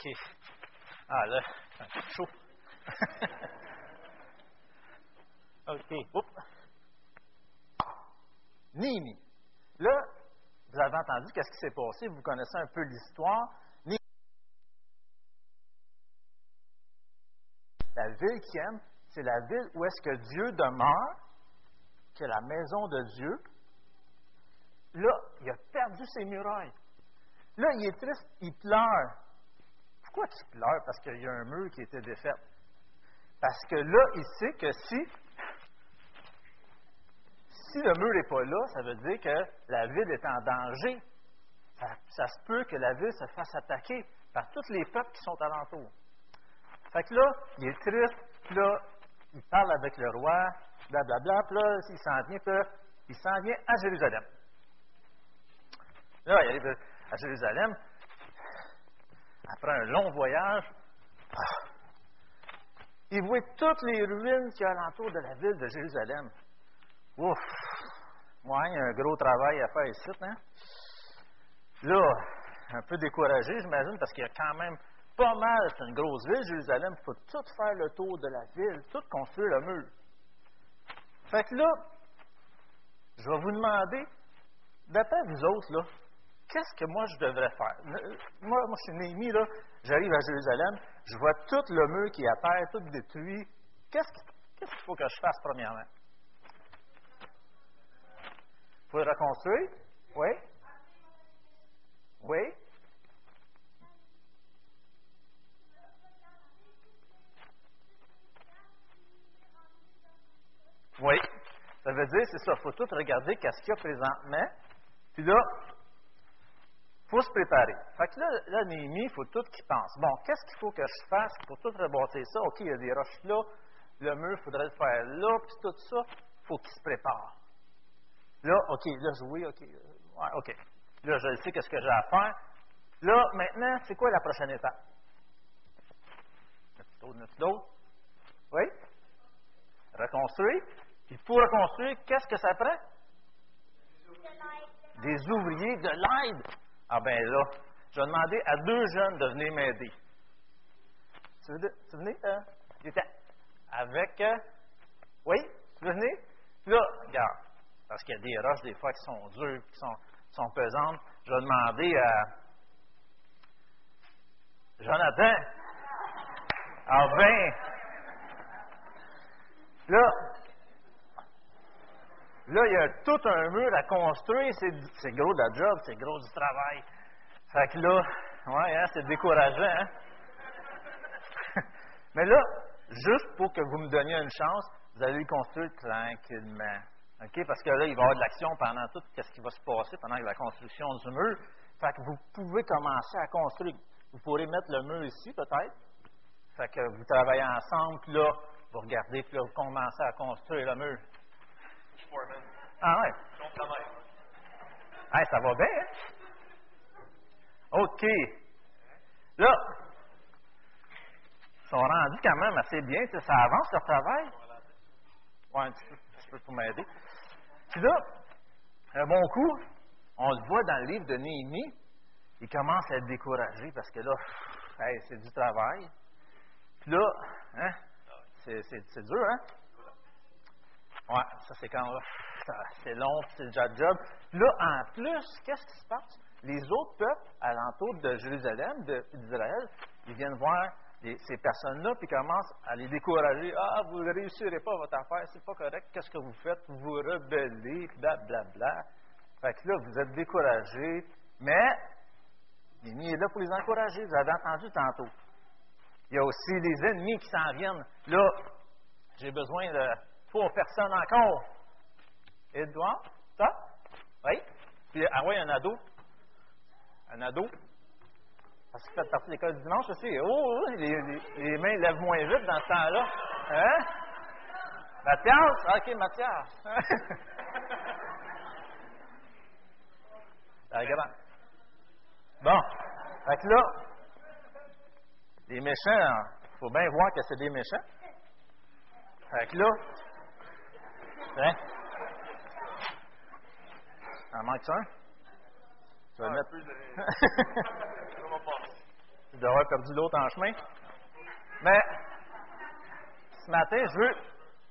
OK. Ah, là, c'est chaud. OK. Oups. Là, vous avez entendu qu'est-ce qui s'est passé, vous connaissez un peu l'histoire. La ville qui aime, c'est la ville où est-ce que Dieu demeure, que la maison de Dieu. Là, il a perdu ses murailles. Là, il est triste, il pleure. Pourquoi tu pleures? Parce qu'il y a un mur qui était défait. Parce que là, il sait que si, si le mur n'est pas là, ça veut dire que la ville est en danger. Ça, se peut que la ville se fasse attaquer par tous les peuples qui sont alentours. Fait que là, il est triste, là, il parle avec le roi, blablabla, puis là, il s'en vient, puis là, il s'en vient à Jérusalem. Là, il arrive à Jérusalem, après un long voyage, ah, il voit toutes les ruines qui alentour de la ville de Jérusalem. Ouf! Ouais, il y a un gros travail à faire ici, hein? Là, un peu découragé, j'imagine, parce qu'il y a quand même pas mal, c'est une grosse ville, Jérusalem, il faut tout faire le tour de la ville, tout construire le mur. Fait que là, je vais vous demander, d'après vous autres, là, qu'est-ce que moi je devrais faire? Moi, moi je suis Néhémie, là, j'arrive à Jérusalem, je vois tout le mur qui est à tout détruit. Qu'est-ce qu'il faut que je fasse premièrement? Il faut le reconstruire? Oui? Oui? Oui. Ça veut dire, c'est ça, il faut tout regarder qu'est-ce qu'il y a présentement. Puis là, il faut se préparer. Fait que là, là Néhémie, il faut tout qu'il pense. Bon, qu'est-ce qu'il faut que je fasse pour tout rebâtir ça? OK, il y a des roches là, le mur, il faudrait le faire là, puis tout ça, il faut qu'il se prépare. Là, OK, là, oui, OK. Ouais, OK. Là, je sais qu'est-ce que j'ai à faire. Là, maintenant, c'est quoi la prochaine étape? Oui? Reconstruire. Puis pour reconstruire, qu'est-ce que ça prend? Des ouvriers de l'aide. Ah ben là, je vais demander à deux jeunes de venir m'aider. Tu veux, tu? Hein? Avec. Euh, oui? Tu veux venir? Puis là, regarde, parce qu'il y a des roches des fois qui sont dures, qui sont, sont pesantes. Je vais demander à Jonathan. Ah ben, là, là, il y a tout un mur à construire. C'est gros de la job, c'est gros du travail. Fait que là, ouais, hein, c'est décourageant. Hein? Mais là, juste pour que vous me donniez une chance, vous allez le construire tranquillement. OK? Parce que là, il va y avoir de l'action pendant tout ce qui va se passer pendant la construction du mur. Fait que vous pouvez commencer à construire. Vous pourrez mettre le mur ici, peut-être. Fait que vous travaillez ensemble, puis là, vous regardez, puis là, vous commencez à construire le mur. Ah ouais? Hey, ça va bien, hein? OK. Là, ils sont rendus quand même assez bien. Ça avance leur travail? Ouais, un petit peu, un petit peu pour m'aider. Puis là, un bon coup, on le voit dans le livre de Néhémie, il commence à être découragé parce que là, hey, c'est du travail. Puis là, hein, c'est dur, hein? Ouais, ça c'est quand c'est long, c'est déjà job. Là, en plus, qu'est-ce qui se passe? Les autres peuples alentour de Jérusalem, d'Israël, ils viennent voir ces personnes-là, puis commencent à les décourager. Ah, vous ne réussirez pas votre affaire, c'est pas correct. Qu'est-ce que vous faites? Vous vous rebellez, blablabla. Bla, bla. Fait que là, vous êtes découragés, mais Némi est là pour les encourager. Vous avez entendu tantôt. Il y a aussi les ennemis qui s'en viennent. Là, j'ai besoin de trois personnes encore. Edouard, ça? Oui? Puis, ah oui, un ado. Un ado. Parce que vous faites partie de l'école du dimanche aussi. Oh, les, les, les, mains lèvent moins vite dans ce temps-là. Hein? Mathias? OK, Mathias. bon. Fait que là, les méchants, il faut bien voir que c'est des méchants. Fait que là, hein? En manque un? Tu vas le mettre. d'avoir perdu l'autre en chemin. Mais ce matin, je veux,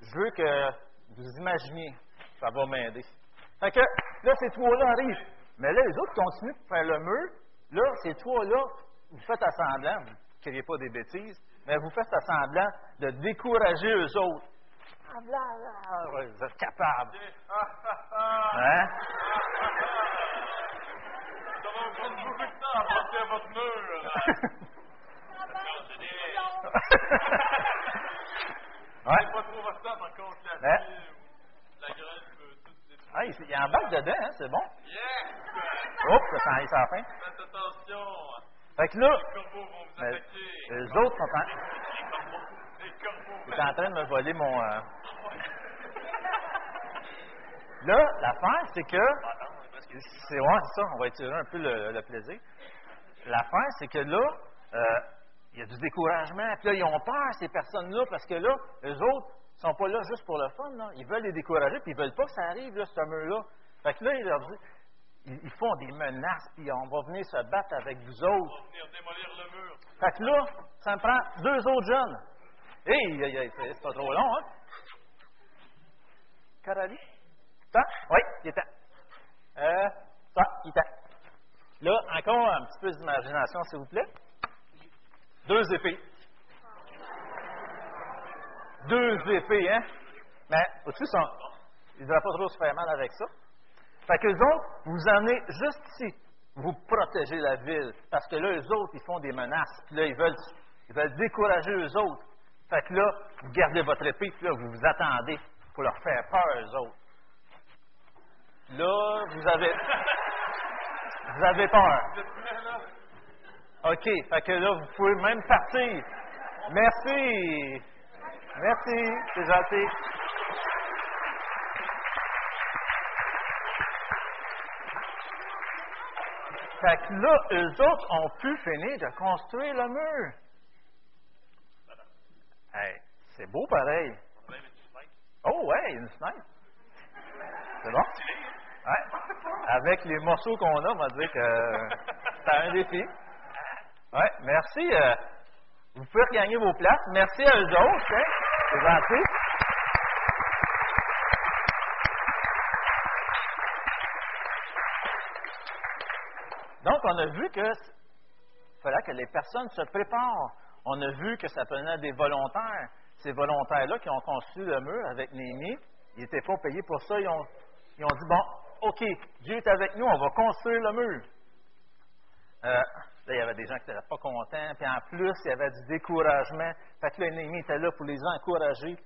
je veux que vous imaginiez. Ça va m'aider. Fait que là, ces trois-là arrivent. Mais là, les autres continuent de faire le mur. Là, ces trois-là, vous faites assemblant, vous ne criez pas des bêtises, mais vous faites assemblant de décourager eux autres. Ah, bla, ouais, vous êtes capables. Hein? Ça va vous prendre beaucoup de temps à à votre mur. ouais. Pas trop votre temps, par contre, la Hein? la graine peut tout. Ah, il y a un bac dedans, hein, c'est bon. Yes! Hop, ça s'en est à la fin. Faites attention. Fait que là, Les corbeaux vont vous attaquer. les autres sont en, Les corbeaux. Les corbeaux. ils sont en train de me voler mon. euh, Là, l'affaire, c'est que. C'est ouais, c'est ça, on va étirer un peu le, le plaisir. L'affaire, c'est que là, euh, il y a du découragement. Puis là, ils ont peur, ces personnes-là, parce que là, eux autres sont pas là juste pour le fun. Là. Ils veulent les décourager, puis ils veulent pas que ça arrive, là, ce mur-là. Fait que là, ils leur disent. Ils, ils font des menaces, puis on va venir se battre avec vous autres. Pour venir démolir le mur. Fait que là, ça me prend deux autres jeunes. Hé, hey, hey, c'est c'est pas trop long, hein? Coralie? Ça? Oui, il est temps. Euh, ça, il temps. Là, encore un petit peu d'imagination, s'il vous plaît. Deux épées. Deux épées, hein? Mais, au-dessus, ils ne devraient pas trop se faire mal avec ça. Fait que les autres, vous emmenez juste ici. Vous protégez la ville. Parce que là, eux autres, ils font des menaces. Puis là, ils veulent, ils veulent décourager eux autres. Fait que là, vous gardez votre épée, puis là, vous vous attendez pour leur faire peur, eux autres. Là, vous avez. Vous avez peur. OK. Fait que là, vous pouvez même partir. Merci. Merci. C'est gentil. Fait que là, eux autres ont pu finir de construire le mur. Hey, c'est beau pareil. Oh, ouais, une fenêtre. C'est bon? Ouais. Avec les morceaux qu'on a, on va dire que c'est un défi. Ouais, merci. euh, vous pouvez regagner vos places. Merci à eux autres. Hein? C'est gentil. Donc, on a vu que fallait que les personnes se préparent. On a vu que ça prenait des volontaires. Ces volontaires-là qui ont construit le mur avec Néhémie, ils n'étaient pas payés pour ça. Ils ont, ils ont dit, bon, OK, Dieu est avec nous, on va construire le mur. Euh, là, il y avait des gens qui n'étaient pas contents. Puis en plus, il y avait du découragement. Fait que là, était là pour les encourager.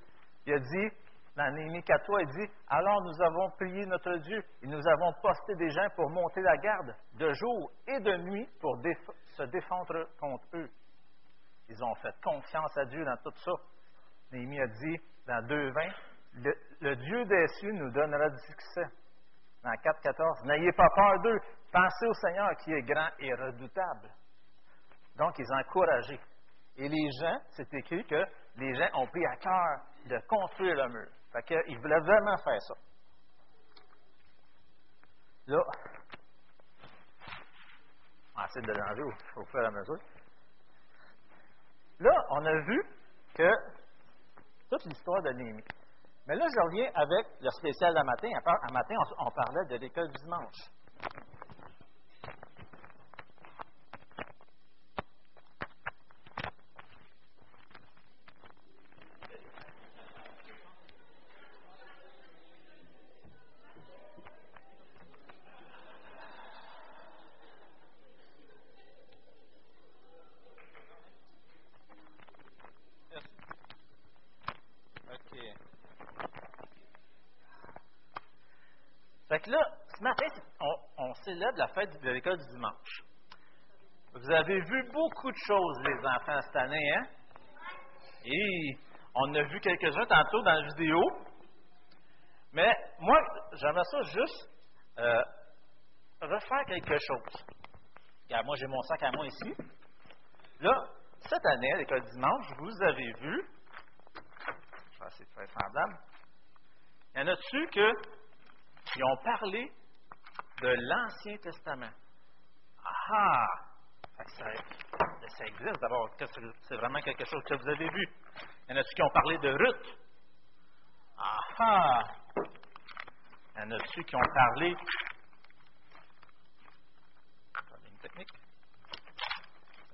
Il a dit, dans Néhémie 4.3, il dit, alors nous avons prié notre Dieu et nous avons posté des gens pour monter la garde de jour et de nuit pour se défendre contre eux. Ils ont fait confiance à Dieu dans tout ça. Néhémie a dit dans 2.20, le, le Dieu des cieux nous donnera du succès. Dans 4.14, n'ayez pas peur d'eux, pensez au Seigneur qui est grand et redoutable. Donc, ils encouragé. Et les gens, c'est écrit que les gens ont pris à cœur de construire le mur. Fait qu'ils voulaient vraiment faire ça. Là, on essayer de l'enlever au fur et à mesure. Là, on a vu que toute l'histoire de Néhémie. Mais là, je reviens avec le spécial d'un matin. Un matin, on, on parlait de l'école du dimanche. OK. Fait que là, ce matin, on, célèbre la fête de l'école du dimanche. Vous avez vu beaucoup de choses, les enfants, cette année, hein? Et on a vu quelques-uns tantôt dans la vidéo. Mais moi, j'aimerais ça juste euh, refaire quelque chose. Regarde, moi, j'ai mon sac à moi ici. Là, cette année, à l'école du dimanche, vous avez vu, je vais essayer de faire semblable, il y en a-tu qui ont parlé de l'Ancien Testament? Ah! Que ça- Le ça existe d'abord? C'est vraiment quelque chose que vous avez vu? Il y en a-tu qui ont parlé de Ruth? Ah ah! Il y en a-tu qui ont parlé? Une technique.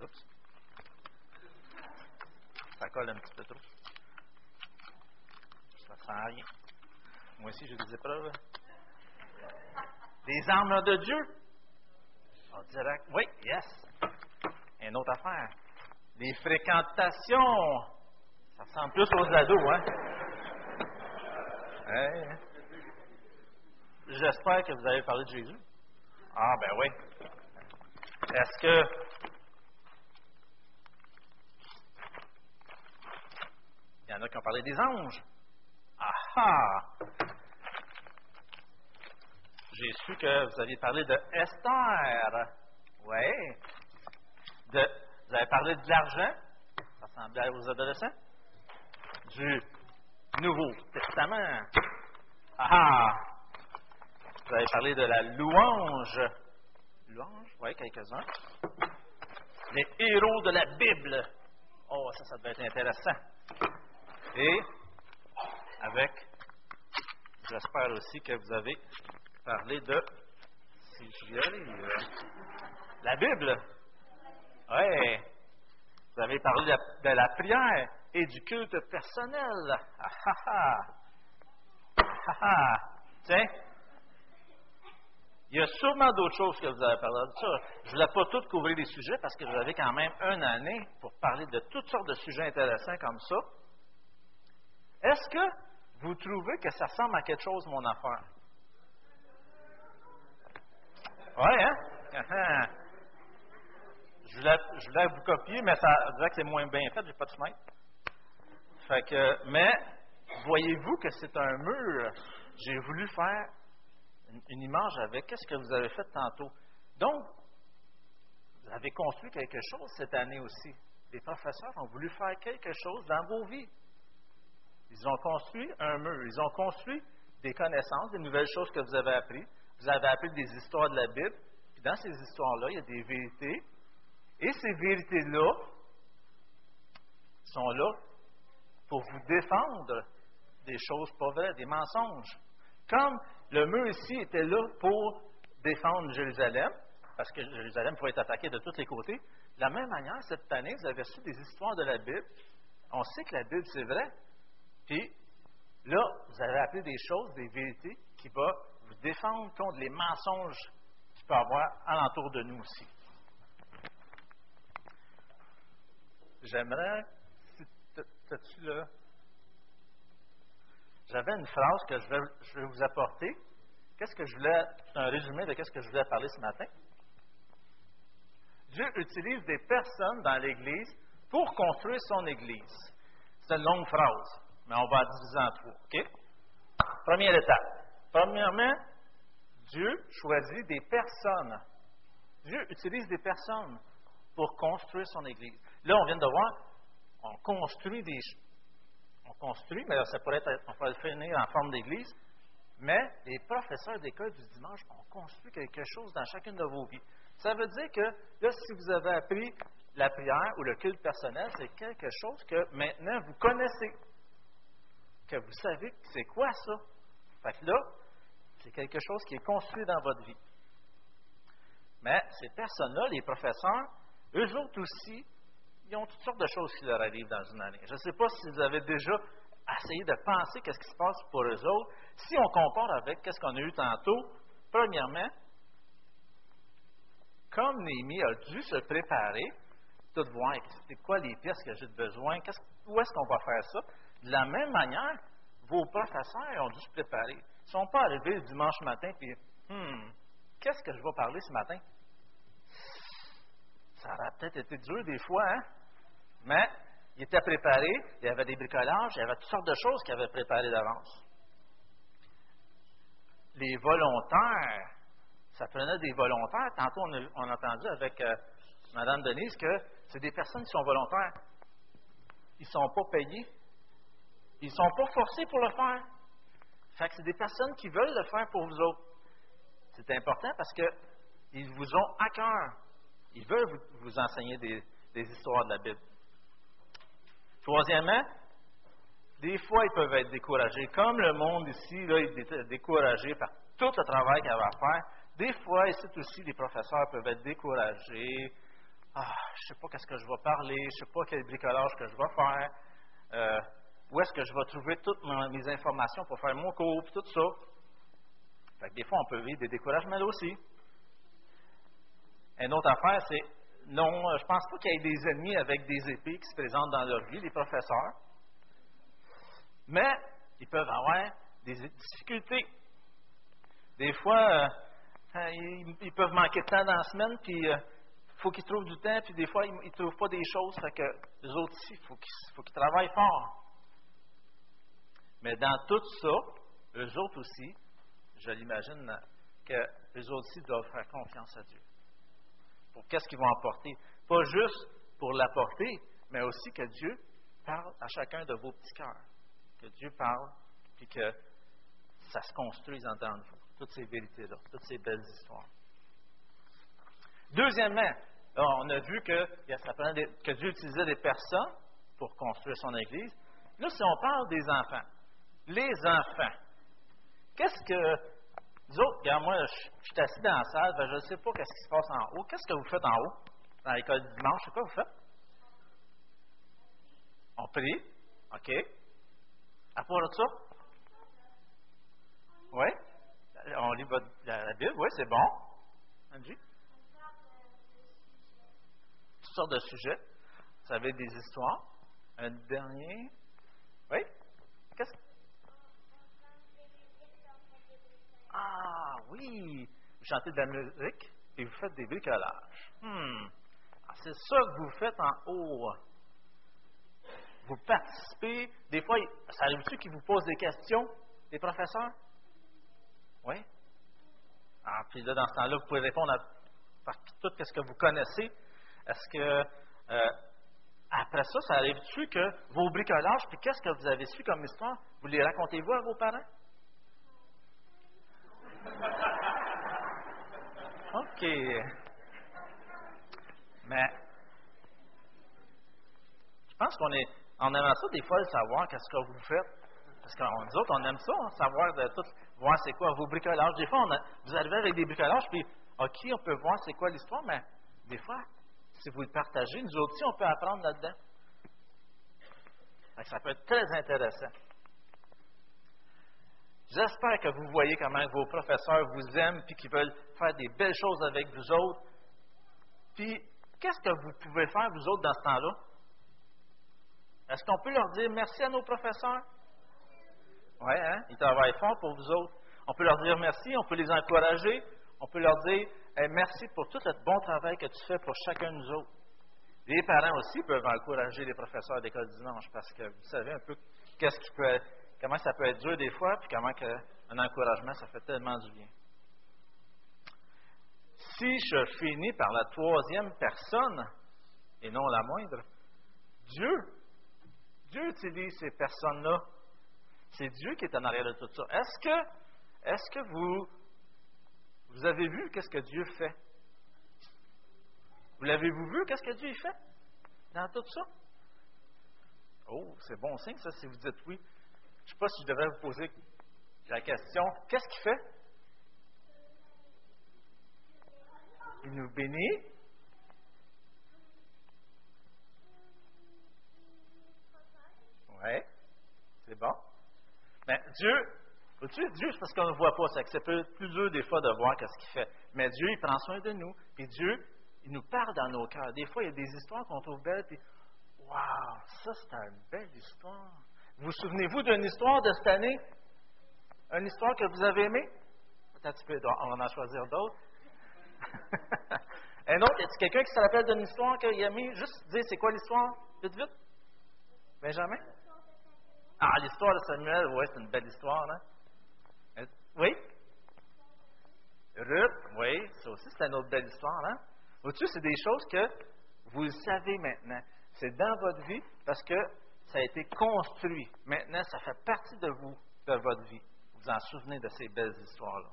Oups. Ça colle un petit peu trop. Ça sent rien. Moi aussi, j'ai des épreuves. Les armes de Dieu. On dirait, oui, yes. Une autre affaire. Les fréquentations. Ça ressemble plus aux ados, hein? Hein? J'espère que vous avez parlé de Jésus. Ah, ben oui. Est-ce que. Il y en a qui ont parlé des anges. Ah ah! J'ai su que vous aviez parlé de Esther. Oui. Vous avez parlé de l'argent. Ça ressemblait aux adolescents. Du Nouveau Testament. Ah ah! Vous avez parlé de la louange. Louange? Oui, quelques-uns. Les héros de la Bible. Oh, ça, ça devait être intéressant. Et avec, j'espère aussi que vous avez parlé de, si j'y arrive, la Bible. Oui. Vous avez parlé de la, de la prière et du culte personnel. Ah ah ah. Ah ah. Tiens. Il y a sûrement d'autres choses que vous avez parlé de ça. Je ne voulais pas tout couvrir les sujets parce que j'avais quand même une année pour parler de toutes sortes de sujets intéressants comme ça. Est-ce que vous trouvez que ça ressemble à quelque chose, mon affaire? Oui, hein? Je voulais, je voulais vous copier, mais ça dirait que c'est moins bien fait, j'ai pas de chemin. Fait que, mais, voyez-vous que c'est un mur. J'ai voulu faire une, une image avec qu'est-ce que vous avez fait tantôt? Donc, vous avez construit quelque chose cette année aussi. Les professeurs ont voulu faire quelque chose dans vos vies. Ils ont construit un mur. Ils ont construit des connaissances, des nouvelles choses que vous avez apprises. Vous avez appris des histoires de la Bible. Puis dans ces histoires-là, il y a des vérités. Et ces vérités-là sont là pour vous défendre des choses pas vraies, des mensonges. Comme le mur ici était là pour défendre Jérusalem, parce que Jérusalem pouvait être attaqué de tous les côtés, de la même manière, cette année, vous avez reçu des histoires de la Bible. On sait que la Bible, c'est vrai. Puis là, vous avez appris des choses, des vérités qui vont défendre contre les mensonges qu'il peut y avoir alentour de nous aussi. J'aimerais, si t'as-tu là, j'avais une phrase que je vais, je vais vous apporter. Qu'est-ce que je voulais, un résumé de qu'est-ce que je voulais parler ce matin? Dieu utilise des personnes dans l'Église pour construire son Église. C'est une longue phrase, mais on va la diviser en trois. OK? Première étape. Premièrement, Dieu choisit des personnes. Dieu utilise des personnes pour construire son Église. Là, on vient de voir, on construit des on construit, mais ça pourrait être, on pourrait le finir en forme d'église. Mais les professeurs d'école du dimanche ont construit quelque chose dans chacune de vos vies. Ça veut dire que là, si vous avez appris la prière ou le culte personnel, c'est quelque chose que maintenant vous connaissez. Que vous savez c'est quoi ça. Fait que là, c'est quelque chose qui est construit dans votre vie. Mais ces personnes-là, les professeurs, eux autres aussi, ils ont toutes sortes de choses qui leur arrivent dans une année. Je ne sais pas si vous avez déjà essayé de penser qu'est-ce qui se passe pour eux autres. Si on compare avec qu'est-ce qu'on a eu tantôt, premièrement, comme Némi a dû se préparer, tout voir c'est quoi les pièces que j'ai besoin, où est-ce qu'on va faire ça? De la même manière, vos professeurs ont dû se préparer. Ils ne sont pas arrivés le dimanche matin et hum, qu'est-ce que je vais parler ce matin? Ça aurait peut-être été dur des fois, hein? Mais il était préparé, il y avait des bricolages, il y avait toutes sortes de choses qu'il avait préparées d'avance. Les volontaires, ça prenait des volontaires. Tantôt, on a, on a entendu avec euh, Mme Denise que c'est des personnes qui sont volontaires. Ils ne sont pas payés. Ils ne sont pas forcés pour le faire. C'est des personnes qui veulent le faire pour vous autres. C'est important parce qu'ils vous ont à cœur. Ils veulent vous, enseigner des, histoires de la Bible. Troisièmement, des fois, ils peuvent être découragés. Comme le monde ici, là, il est découragé par tout le travail qu'il y a à faire. Des fois, ici aussi, les professeurs peuvent être découragés. Ah, je ne sais pas qu'est-ce que je vais parler, je ne sais pas quel bricolage que je vais faire. Euh, où est-ce que je vais trouver toutes mes informations pour faire mon cours, tout ça. Des fois, on peut vivre des découragements là aussi. Une autre affaire, c'est non, je pense pas qu'il y ait des ennemis avec des épées qui se présentent dans leur vie, les professeurs. Mais ils peuvent avoir des difficultés. Des fois, euh, ils, peuvent manquer de temps dans la semaine, puis il euh, faut qu'ils trouvent du temps, puis des fois, ils ne trouvent pas des choses. Fait que les autres aussi, il faut qu'ils travaillent fort. Mais dans tout ça, eux autres aussi, je l'imagine, que eux autres aussi doivent faire confiance à Dieu. Pour qu'est-ce qu'ils vont apporter? Pas juste pour l'apporter, mais aussi que Dieu parle à chacun de vos petits cœurs. Que Dieu parle, puis que ça se construise en dedans de vous. Toutes ces vérités-là, toutes ces belles histoires. Deuxièmement, on a vu que Dieu utilisait des personnes pour construire son Église. Là, si on parle des enfants, les enfants. Qu'est-ce que. Vous autres, regarde, moi, je, suis assis dans la salle, ben, je ne sais pas qu'est-ce qui se passe en haut. Qu'est-ce que vous faites en haut? Dans l'école du dimanche, c'est quoi vous faites? On prie. OK. À part de ça? Oui? On lit la, Bible, oui, c'est bon. Angie? Toutes sortes de sujets. Vous savez des histoires. Un dernier. Oui? Qu'est-ce que. Vous chantez de la musique et vous faites des bricolages. Hmm. Ah, c'est ça que vous faites en haut. Vous participez. Des fois, ça arrive-tu qu'ils vous posent des questions, les professeurs? Oui? Ah, puis là, dans ce temps-là, vous pouvez répondre à, tout ce que vous connaissez. Est-ce que euh, après ça, ça arrive-tu que vos bricolages, puis qu'est-ce que vous avez su comme histoire, vous les racontez-vous à vos parents? OK. Mais je pense qu'on est on aime ça des fois de savoir qu'est-ce que vous faites. Parce que nous autres, on aime ça, hein, savoir de tout, voir c'est quoi vos bricolages. Des fois, vous arrivez avec des bricolages, puis OK, on peut voir c'est quoi l'histoire, mais des fois, si vous le partagez, nous autres aussi, on peut apprendre là-dedans. Ça peut être très intéressant. J'espère que vous voyez comment vos professeurs vous aiment et qu'ils veulent faire des belles choses avec vous autres. Puis, qu'est-ce que vous pouvez faire, vous autres, dans ce temps-là? Est-ce qu'on peut leur dire merci à nos professeurs? Oui, hein? Ils travaillent fort pour vous autres. On peut leur dire merci, on peut les encourager, on peut leur dire merci pour tout le bon travail que tu fais pour chacun de nous autres. Les parents aussi peuvent encourager les professeurs d'école dimanche parce que vous savez un peu qu'est-ce qui peut comment ça peut être dur des fois, puis comment un encouragement, ça fait tellement du bien. Si je finis par la troisième personne, et non la moindre, Dieu, Dieu utilise ces personnes-là. C'est Dieu qui est en arrière de tout ça. Est-ce que, est-ce que vous, vous avez vu qu'est-ce que Dieu fait? Vous l'avez-vous vu, qu'est-ce que Dieu fait dans tout ça? Oh, c'est bon signe, ça, si vous dites oui. Je ne sais pas si je devrais vous poser la question, qu'est-ce qu'il fait? Il nous bénit. Oui, c'est bon. Mais Dieu, Dieu, c'est parce qu'on ne voit pas, c'est que c'est plus dur des fois de voir qu'est-ce qu'il fait. Mais Dieu, il prend soin de nous. Puis Dieu, il nous parle dans nos cœurs. Des fois, il y a des histoires qu'on trouve belles, puis Waouh, ça c'est une belle histoire. Vous souvenez-vous d'une histoire de cette année? Une histoire que vous avez aimée? Peut-être on va en choisir d'autres. Un autre, a quelqu'un qui se rappelle d'une histoire qu'il a aimé? Juste dire c'est quoi l'histoire? Vite, vite. Benjamin? Ah, l'histoire de Samuel, oui, c'est une belle histoire, hein? Euh, oui? Ruth, oui, ça aussi, c'est une autre belle histoire, hein? Vois-tu, c'est des choses que vous savez maintenant. C'est dans votre vie parce que ça a été construit. Maintenant, ça fait partie de vous, de votre vie. Vous vous en souvenez de ces belles histoires-là.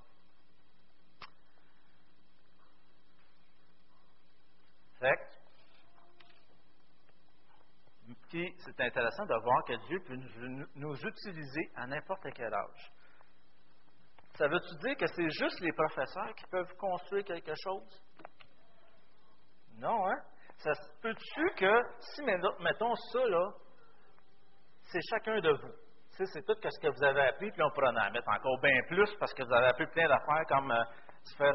Puis c'est intéressant de voir que Dieu peut nous, utiliser à n'importe quel âge. Ça veut-tu dire que c'est juste les professeurs qui peuvent construire quelque chose? Non, hein? Ça peut-tu que, si mettons ça, là, c'est chacun de vous. c'est tout ce que vous avez appris, puis on pourrait en mettre encore bien plus parce que vous avez appris plein d'affaires comme euh, se faire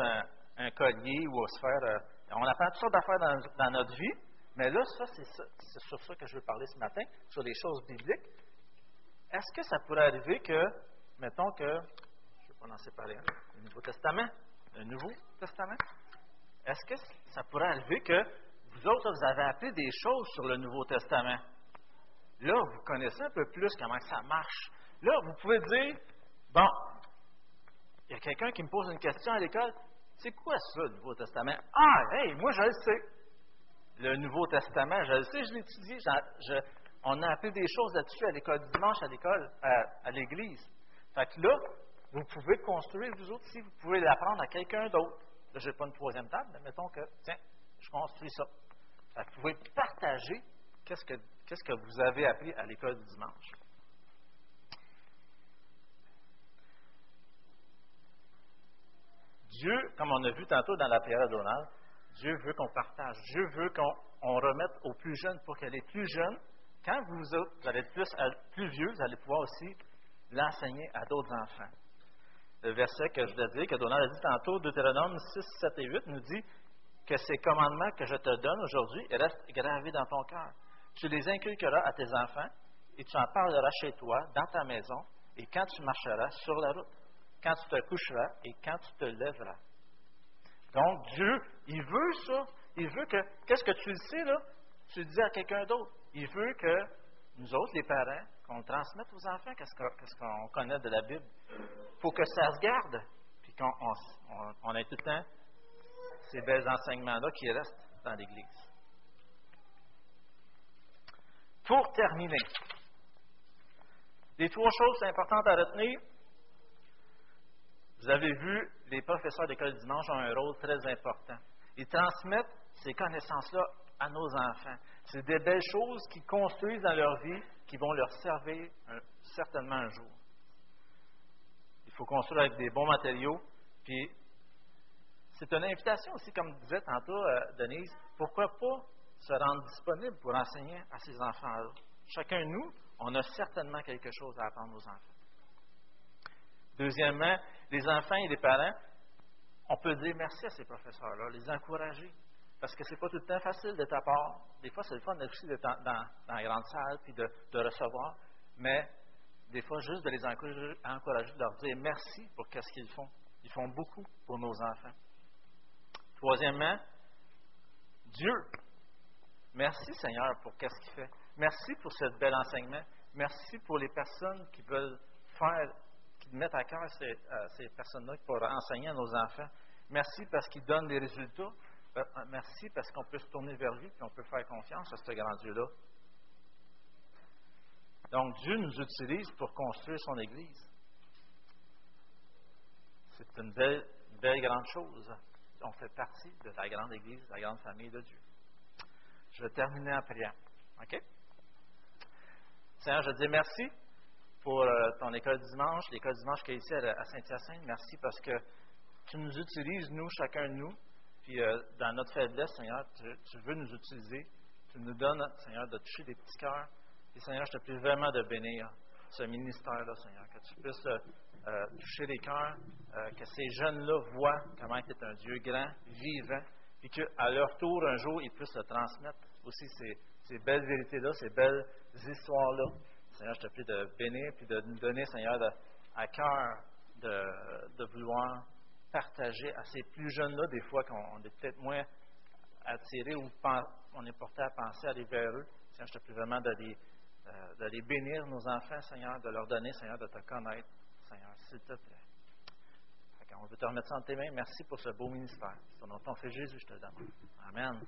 un, collier ou se faire. Euh, on apprend toutes sortes d'affaires dans, notre vie, mais là, ça, c'est, sur ça que je veux parler ce matin, sur les choses bibliques. Est-ce que ça pourrait arriver que, mettons que, je vais pas lancer le Nouveau Testament, le Nouveau Testament, est-ce que ça pourrait arriver que vous autres, vous avez appris des choses sur le Nouveau Testament? Là, vous connaissez un peu plus comment ça marche. Là, vous pouvez dire, bon, il y a quelqu'un qui me pose une question à l'école, c'est quoi ça, le Nouveau Testament? Ah, hey, moi, je le sais. Le Nouveau Testament, je le sais, je l'ai étudié. on a appris des choses là-dessus à l'école dimanche, à l'école, à, l'église. Fait que là, vous pouvez construire, vous autres, si vous pouvez l'apprendre à quelqu'un d'autre. Là, je n'ai pas une troisième table, mais mettons que, tiens, je construis ça. Fait que vous pouvez partager qu'est-ce que Qu'est-ce que vous avez appris à l'école du dimanche? Dieu, comme on a vu tantôt dans la prière Donald, Dieu veut qu'on partage. Dieu veut qu'on remette aux plus jeunes pour que les plus jeunes, quand vous, vous allez plus, plus vieux, vous allez pouvoir aussi l'enseigner à d'autres enfants. Le verset que je voulais dire, que Donald a dit tantôt, Deutéronome 6, 7 et 8, nous dit que ces commandements que je te donne aujourd'hui restent gravés dans ton cœur. Tu les inculqueras à tes enfants et tu en parleras chez toi, dans ta maison, et quand tu marcheras sur la route, quand tu te coucheras et quand tu te lèveras. Donc, Dieu, il veut ça. Il veut que, qu'est-ce que tu le sais, là? Tu le dis à quelqu'un d'autre. Il veut que nous autres, les parents, qu'on transmette aux enfants qu'est-ce qu'on connaît de la Bible. Faut que ça se garde, puis qu'on on, ait tout le temps ces belles enseignements-là qui restent dans l'Église. Pour terminer, les trois choses importantes à retenir. Vous avez vu, les professeurs d'école dimanche ont un rôle très important. Ils transmettent ces connaissances-là à nos enfants. C'est des belles choses qu'ils construisent dans leur vie qui vont leur servir certainement un jour. Il faut construire avec des bons matériaux. Puis, c'est une invitation aussi, comme disait tantôt euh, Denise, pourquoi pas se rendre disponible pour enseigner à ses enfants. Chacun de nous, on a certainement quelque chose à apprendre aux enfants. Deuxièmement, les enfants et les parents, on peut dire merci à ces professeurs-là, les encourager. Parce que ce n'est pas tout le temps facile d'être à part. Des fois, c'est le fun aussi d'être dans, dans, la grande salle puis de, recevoir. Mais des fois, juste de les encourager, encourager, de leur dire merci pour ce qu'ils font. Ils font beaucoup pour nos enfants. Troisièmement, Dieu Merci Seigneur pour ce qu'il fait. Merci pour ce bel enseignement. Merci pour les personnes qui veulent faire, qui mettent à cœur ces, euh, personnes-là pour enseigner à nos enfants. Merci parce qu'ils donnent des résultats. Euh, euh, merci parce qu'on peut se tourner vers lui et on peut faire confiance à ce grand Dieu-là. Donc Dieu nous utilise pour construire son Église. C'est une belle, belle grande chose. On fait partie de la grande Église, de la grande famille de Dieu. Je vais terminer en priant. OK? Seigneur, je te dis merci pour euh, ton école dimanche, l'école dimanche qui est ici à, Saint-Hyacinthe. Merci parce que tu nous utilises, nous, chacun de nous. Puis euh, dans notre faiblesse, Seigneur, tu, veux nous utiliser. Tu nous donnes, Seigneur, de toucher des petits cœurs. Et Seigneur, je te prie vraiment de bénir ce ministère-là, Seigneur, que tu puisses euh, toucher les cœurs, que ces jeunes-là voient comment tu es un Dieu grand, vivant, puis qu'à leur tour, un jour, ils puissent se transmettre aussi ces, belles vérités-là, ces belles histoires-là. Seigneur, je te prie de bénir, puis de nous donner, Seigneur, à cœur de, vouloir partager à ces plus jeunes-là, des fois qu'on est peut-être moins attirés ou on est porté à penser à aller vers eux. Seigneur, je te prie vraiment de euh, bénir, nos enfants, Seigneur, de leur donner, Seigneur, de te connaître, Seigneur, s'il te plaît. On veut te remettre ça en tes mains. Merci pour ce beau ministère. Sur ton nom, Jésus, je te demande. Amen.